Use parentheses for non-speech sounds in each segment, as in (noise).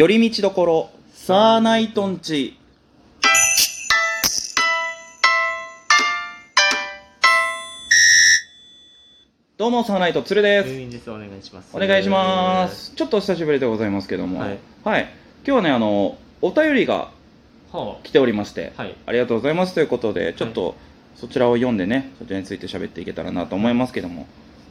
寄り道どころサーナイトンチ。どうもサーナイトツルです、お願いします。お願いします。ちょっとお久しぶりでございますけども。はい、今日はねあのお便りがは来ておりまして、はい。ありがとうございます。ということでちょっとそちらを読んでねそちらについて喋っていけたらなと思いますけども。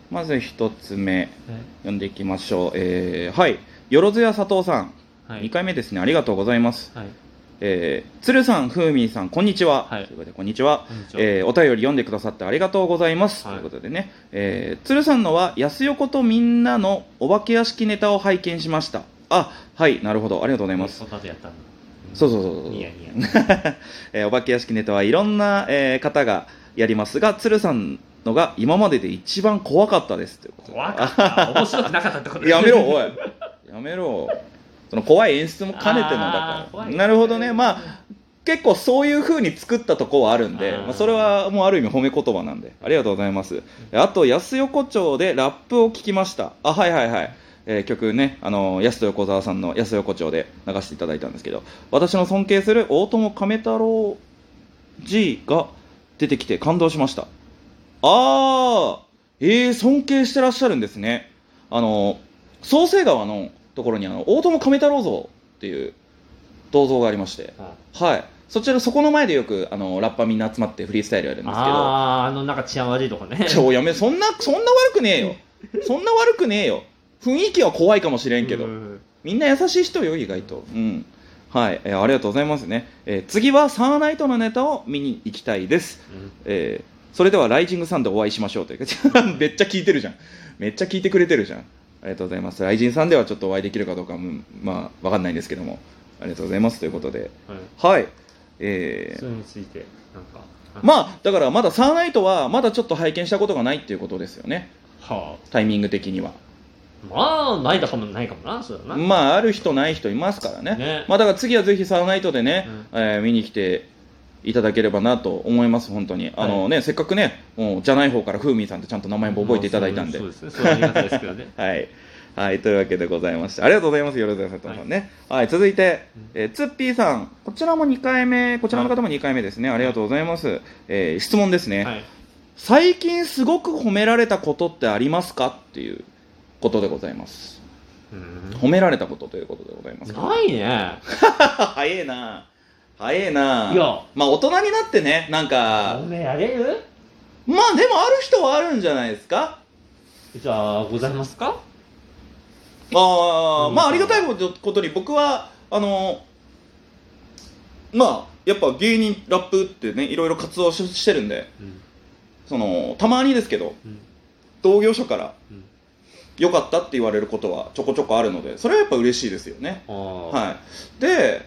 まず一つ目あ読んでいきましょう。えー、はい。よろずや佐藤さん、はい2回目ですねありがとうございますはいえー、鶴さん、ふーみーさん、こんにちは。はいということで、こんにちは。ちはえーお便り読んでくださってありがとうございます。はいということでね、えー、鶴さんのは、安横とみんなのお化け屋敷ネタを拝見しました。あ、はい、なるほど。ありがとうございますそ。うそうそうそう。ニヤニヤえーお化け屋敷ネタはいろんな、えー方がやりますが、鶴さんのが今までで一番怖かったです。怖かった面白くなかったってことやめろ、おい。やめろ。その怖い演出も兼ねてのだから。怖いなるほどね。まあ、結構そういう風に作ったとこはあるんで、まあ、それはもうある意味褒め言葉なんで、ありがとうございます。あと、安横町でラップを聞きました。あ、はいはいはい。えー曲ね、あの安と横澤さんの安横町で流していただいたんですけど、私の尊敬する大友亀太郎 G が出てきて感動しました。あー、えー、尊敬してらっしゃるんですね。あの、創成川のところにあの大友亀太郎像っていう銅像がありまして、あはい。そちら、そこの前でよく、あの、ラッパーみんな集まってフリースタイルやるんですけど、あーあのなんか治安悪いとこねちょ、やめ、そんな、そんな悪くねえよ。(laughs) そんな悪くねえよ。雰囲気は怖いかもしれんけどう、んみんな優しい人よ、意外と。うん。はい、えーありがとうございますね。えー次はサーナイトのネタを見に行きたいです。うんえーそれではライジングサンでお会いしましょうというか (laughs) めっちゃ聞いてるじゃんめっちゃ聞いてくれてるじゃんありがとうございます。ライジンさんではちょっとお会いできるかどうかもまあわかんないんですけどもありがとうございます。ということで。はい。はい。えー。それについてなんかまあだからまだサーナイトはまだちょっと拝見したことがないっていうことですよね。はタイミング的には。あまあないだかもないかもなそうだな。まあある人ない人いますからね。ね。まあだから次はぜひサーナイトでね、えー見に来ていただければなと思います本当に。あのね、せっかくねもうじゃない方からふーみーさんってちゃんと名前も覚えていただいたんで、そうですね。ありがたいですけどね。(laughs) はい。はい、というわけでございまして、ありがとうございます、よろずやさとさんね。はい、続いて、えー、ツッピーさん、こちらも2回目、こちらの方も2回目ですね、ありがとうございます。えー質問ですね、はい。最近すごく褒められたことってありますか？っていうことでございます。うん。褒められたことということでございます。ないね。(laughs) 早えな早えな。いや。まあ大人になってね、なんか褒、められる？まあでもある人はあるんじゃないですか？じゃあございますか？ああ、うん。まあありがたいことことに僕はあのまあやっぱ芸人ラップってねいろいろ活動ししてるんでうん。そのたまにですけどうん。同業者からうん。良かったって言われることはちょこちょこあるのでそれはやっぱ嬉しいですよね。はい。で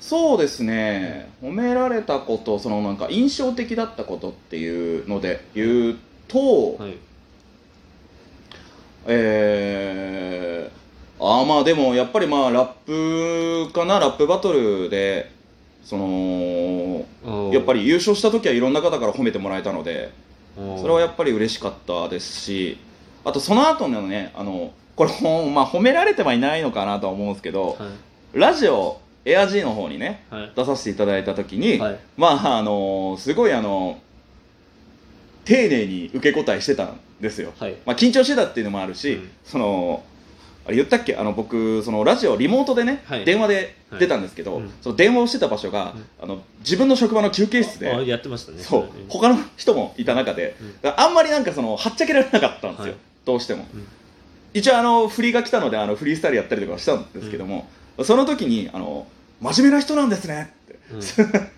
そうですね。褒められたことそのなんか印象的だったことっていうので言うと、はい。えー、あーまあでもやっぱりまあラップかなラップバトルでそのやっぱりり優勝した時はいろんな方から褒めてもらえたのでそれはやっぱり嬉しかったですしあとその後のねあのこれほんまあ褒められてはいないのかなとは思うんですけどはい。ラジオエア G の方にねはい。出させていただいた時に、はい。まああのすごいあの丁寧に受け答えしてたんですよ。はい。まあ、緊張してたっていうのもあるし、うん。そのあれ言ったっけ？あの僕そのラジオリモートでね、はい。電話で出たんですけど、はいうん。その電話をしてた場所が、あの自分の職場の休憩室であやってましたね。そう。他の人もいた中で、あんまりなんかそのはっちゃけられなかったんですよ、はい。どうしても、うん。一応あの振りが来たのであのフリースタイルやったりとかしたんですけども、その時にあの真面目な人なんですねってうん。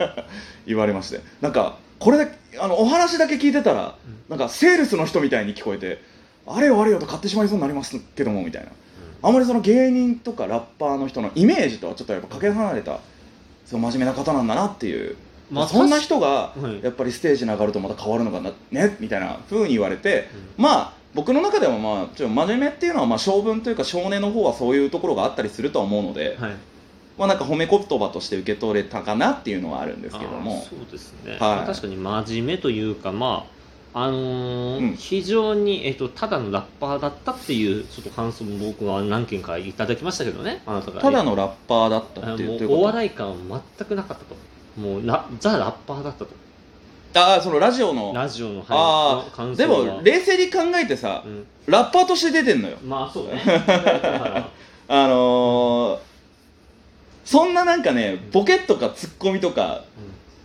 (laughs) 言われまして。なんかこれだけあのお話だけ聞いてたら、うん。なんかセールスの人みたいに聞こえてあれよあれよと買ってしまいそうになりますけどもみたいな。あんまりその芸人とかラッパーの人のイメージとはちょっとやっぱかけ離れたその真面目な方なんだなっていう、まあそんな人がやっぱりステージに上がるとまた変わるのかなねみたいな風に言われて、まあ僕の中ではまあちょっと真面目っていうのはまあ性分というか少年の方はそういうところがあったりするとは思うので、はい。まあなんか褒め言葉として受け取れたかなっていうのはあるんですけども。そうですね、はい。まあ確かに真面目というかまああのーうん。非常に、えっとただのラッパーだったっていうちょっと感想も僕は何件かいただきましたけどね。あなたが。ただのラッパーだったあっていうお笑い感は全くなかったと。もうラザ・ラッパーだったとああそのラジオの。ラジオのああでも冷静に考えてさ、うん。ラッパーとして出てんのよ。まあそうね。(laughs) (laughs) あのー、そんななんかねボケとかツッコミとか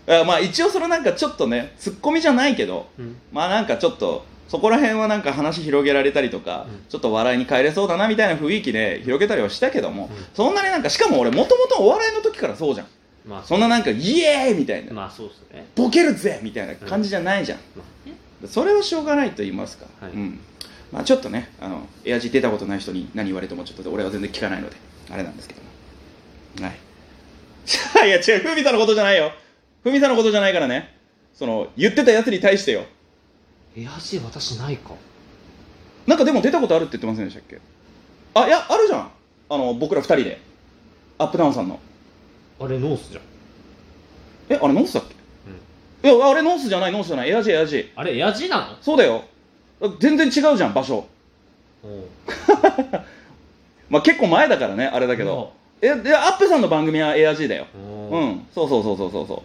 あまあ一応そのなんかちょっとねツッコミじゃないけどうん。うんまあなんかちょっとそこら辺はなんか話広げられたりとか、うん。ちょっと笑いに変えれそうだなみたいな雰囲気で広げたりはしたけども、うん。そんなになんかしかも俺もともとお笑いの時からそうじゃんまあ。そんななんかイエーイみたいな、まあそうですね。ボケるぜみたいな感じじゃないじゃん、まあ。ねそれはしょうがないと言いますか、はい。うん。まあ、ちょっとねあのエアジー出たことない人に何言われてもちょっと俺は全然聞かないのであれなんですけども。はい。(laughs) いや違うふみさんのことじゃないよ。ふみさんのことじゃないからね。その言ってたやつに対してよ。エアジー私ないか。なんかでも出たことあるって言ってませんでしたっけ？あいやあるじゃん。あの僕ら二人で。アップダウンさんのあれノースじゃん。えあれノースだっけ、いやあれノースじゃないノースじゃない。エアジーエアジー。あれエアジーなそうだよ。全然違うじゃん場所。のうん。(laughs) まあ結構前だからねあれだけど。えでアップさんの番組はエアジーだよ。うん。ううん。んそうそうそうそうそうそ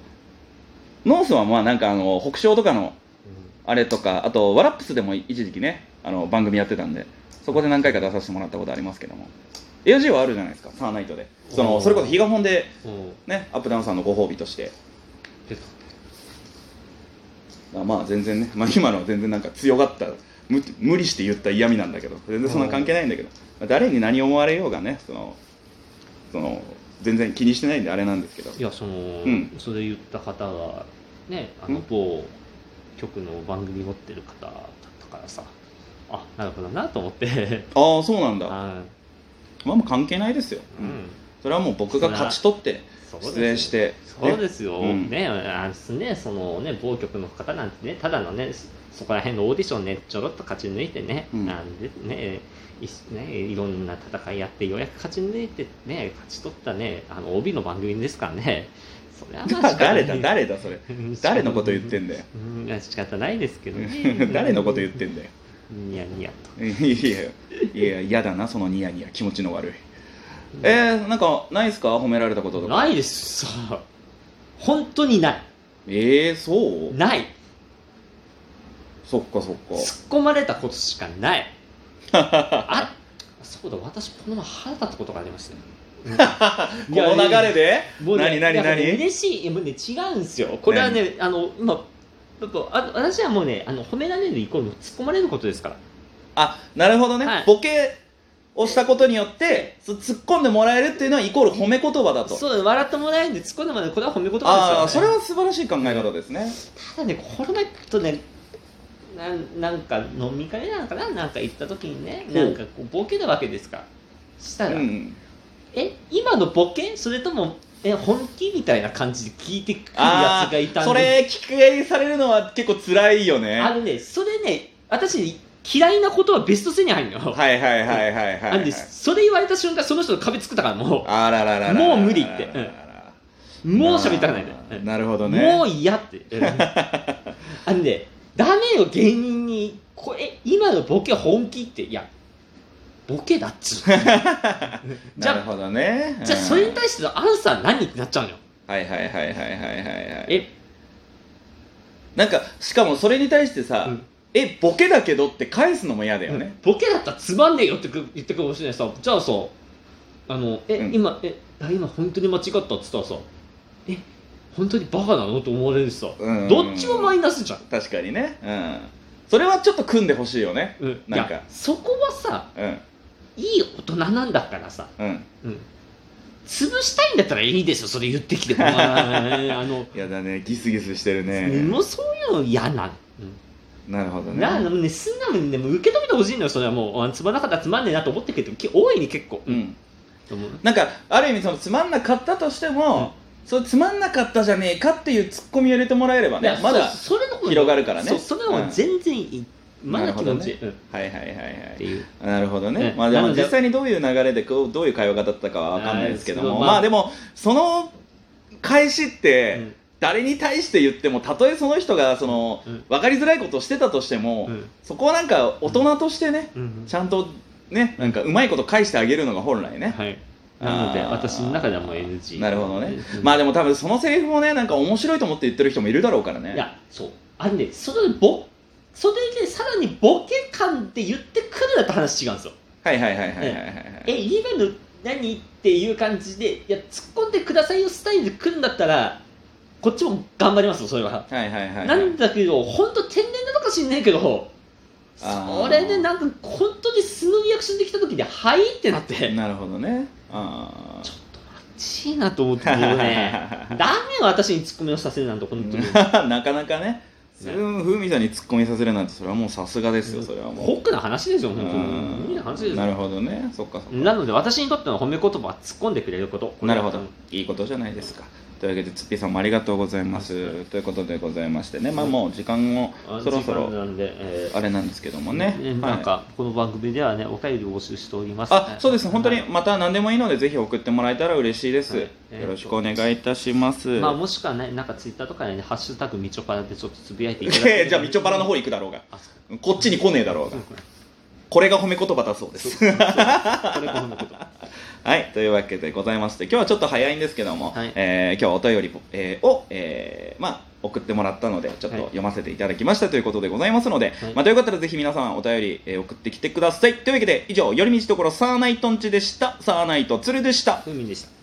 う。ノースはまあなんかあの北昇とかのあれとかあとワラップスでも一時期ねあの番組やってたんでそこで何回か出させてもらったことありますけども AG はあるじゃないですかサーナイトで。そのそれこそ比嘉本でうん。ねアップダウンさんのご褒美として。まあ全然ね、(laughs) まあ、今のは全然なんか強がった無無理して言った嫌味なんだけど全然そんな関係ないんだけど、まあ誰に何思われようがねそのその全然気にしてないんであれなんですけど。いやその、ん。それ言った方がねあのうん。某局の番組持ってる方だったからさ。あなるほどなと思って。ああそうなんだ。あまあもう関係ないですよ、うん。それはもう僕が勝ち取って出演してそうですよ、うん。ねあのねそのね某局の方なんてねただのねそそこら辺のオーディションねちょろっと勝ち抜いてね、うん。なんでねいねいろんな戦いやってようやく勝ち抜いてね勝ち取ったねあの OB の番組ですからね。それはま (laughs) 誰だ誰だそれ。うん誰のこと言ってんだよ。うん。仕方ないですけどね。(laughs) 誰のこと言ってんだよニヤニヤと。いやいや嫌だなそのニヤニヤ気持ちの悪い。えー、なんかないですか？褒められたこととか。ないです。さ本当にない。えー、そう？ない。そっかそっか。突っ込まれたことしかない。あそうだ私この前腹立ったことがありましたよ (laughs) この流れで？もうね何何何？嬉しい。もうね違うんですよ。これはねあの今やっぱあ私はもうねあの褒められるイコール突っ込まれることですから。あなるほどね、はい。ボケをしたことによってそ突っ込んでもらえるっていうのはイコール褒め言葉だと。そう笑ってもらえるんで突っ込んでもらえるこれは褒め言葉ですよ、ね、ああそれは素晴らしい考え方ですね。ただねこの前とねなんなんか飲み会なのかな？なんか行った時にねほうなんかこうボケるわけですか。したら、うん。え今のボケ？それともえ本気みたいな感じで聞いてくるやあつがいたんで。あそれ聞きされるのは結構辛いよね。あのねそれね私嫌いなことはベスト10に入るのよ、はいはいはいはいはい、はい、あんでそれ言われた瞬間その人の壁作ったからもあらららもう無理って。うもう喋りたくないねまあなるほどうんね。もう嫌って。うん。(laughs) あのねダメよ芸人に。これ今のボケ本気って。いやボケだっつう。(laughs) (laughs) じなるゃほどね。あじゃあそれに対してのアンサー何ってなっちゃうの？よはいはいはいはいはいはいはい。え？なんかしかもそれに対してさ、うん。えボケだけどって返すのも嫌だよね、ボケだったらつまんねえよってく言ってくるかもしれないさ。じゃあさあのえ、うん。今えあ今本当に間違ったっつったらさえ本当にバカなの？と思われるしさ、うん。どっちもマイナスじゃん、確かにね。うん。それはちょっと組んでほしいよね。うん、なんか。いやそこはさうんいい大人なんだからさ、うん。うん、潰したいんだったらいいですよそれ言ってきても。(laughs) ああの、やだねギスギスしてるね。もうそういうの嫌なの、うん。なるほどね。なね素直にねもう受け止めてほしいのよそれはもう。あつまんなかったらつまんねえなと思ってるけどき大いに結構、うん。なんかある意味そのつまんなかったとしても、それつまんなかったじゃねえかっていうツッコミを入れてもらえればねまだ広がるからね。それの方が全然いい、まだ気持ちいい、うん。っはいはいはいはい。ていう。なるほどね、ねまあでも実際にどういう流れでこうどういう会話がだったかは分かんないですけども、まあ、まあでもその返しって、うん。誰に対して言ってもたとえその人がその、うん。分かりづらいことをしてたとしても、うん。そこはなんか大人としてね、うんちゃんとねなんかうまいこと返してあげるのが本来ね、はい。なので私の中ではもう NG なるほどね、うん。まあでも多分そのセリフもねなんか面白いと思って言ってる人もいるだろうからね。いやそう。あれねそれでぼそれでさらにボケ感で言ってくるなと話違うんですよ。はいはいはいはいはいはいはいえ今の何っていう感じでいや突っ込んでくださいよスタイルで来るんだったらこっちも頑張りますよそれは、はいはいはいはい。なんだけど本当天然なのかしんないけどあー。それでなんか本当に素のリアクションできた時に「はい」ってなって。なるほどね。あちょっとマッチいなと思って僕ね。(laughs) ダメよ私にツッコミをさせるなんて本当に。あ (laughs) なかなかねうんふみさんに突っ込みさせるなんてそれはもうさすがですよそれはもう。ホックな話ですよ本当に。な話ですよ。なるほどね。そっかそっか。なので私にとっての褒め言葉は突っ込んでくれること。なるほど。うんいいことじゃないですかというわけでつっぴーさんもありがとうございます。ということでございましてね。まあもう時間もあそろそろあれなんですけどもね。ねはい。なんかこの番組ではねお便りを募集しております。あそうです。本当にはい。また何でもいいのでぜひ送ってもらえたら嬉しいです、はい。よろしくお願いいたします、まあもしくはねなんかツイッターとかでねハッシュタグみちょぱらでちょっとつぶやいていただければ。じゃあみちょぱらの方行くだろうが。こっちに来ねえだろうが。(laughs) これが褒め言葉だそうです。これが褒め言葉はい、というわけでございまして、今日はちょっと早いんですけども、はいえー今日はお便り、えーを、えーまあ、送ってもらったので、ちょっとはい読ませていただきましたということでございますので、はいまあ、ということでぜひ皆さんお便り、えー送ってきてください。というわけで、以上、寄り道ところサーナイトンチでした。サーナイトツルでした。ふみでした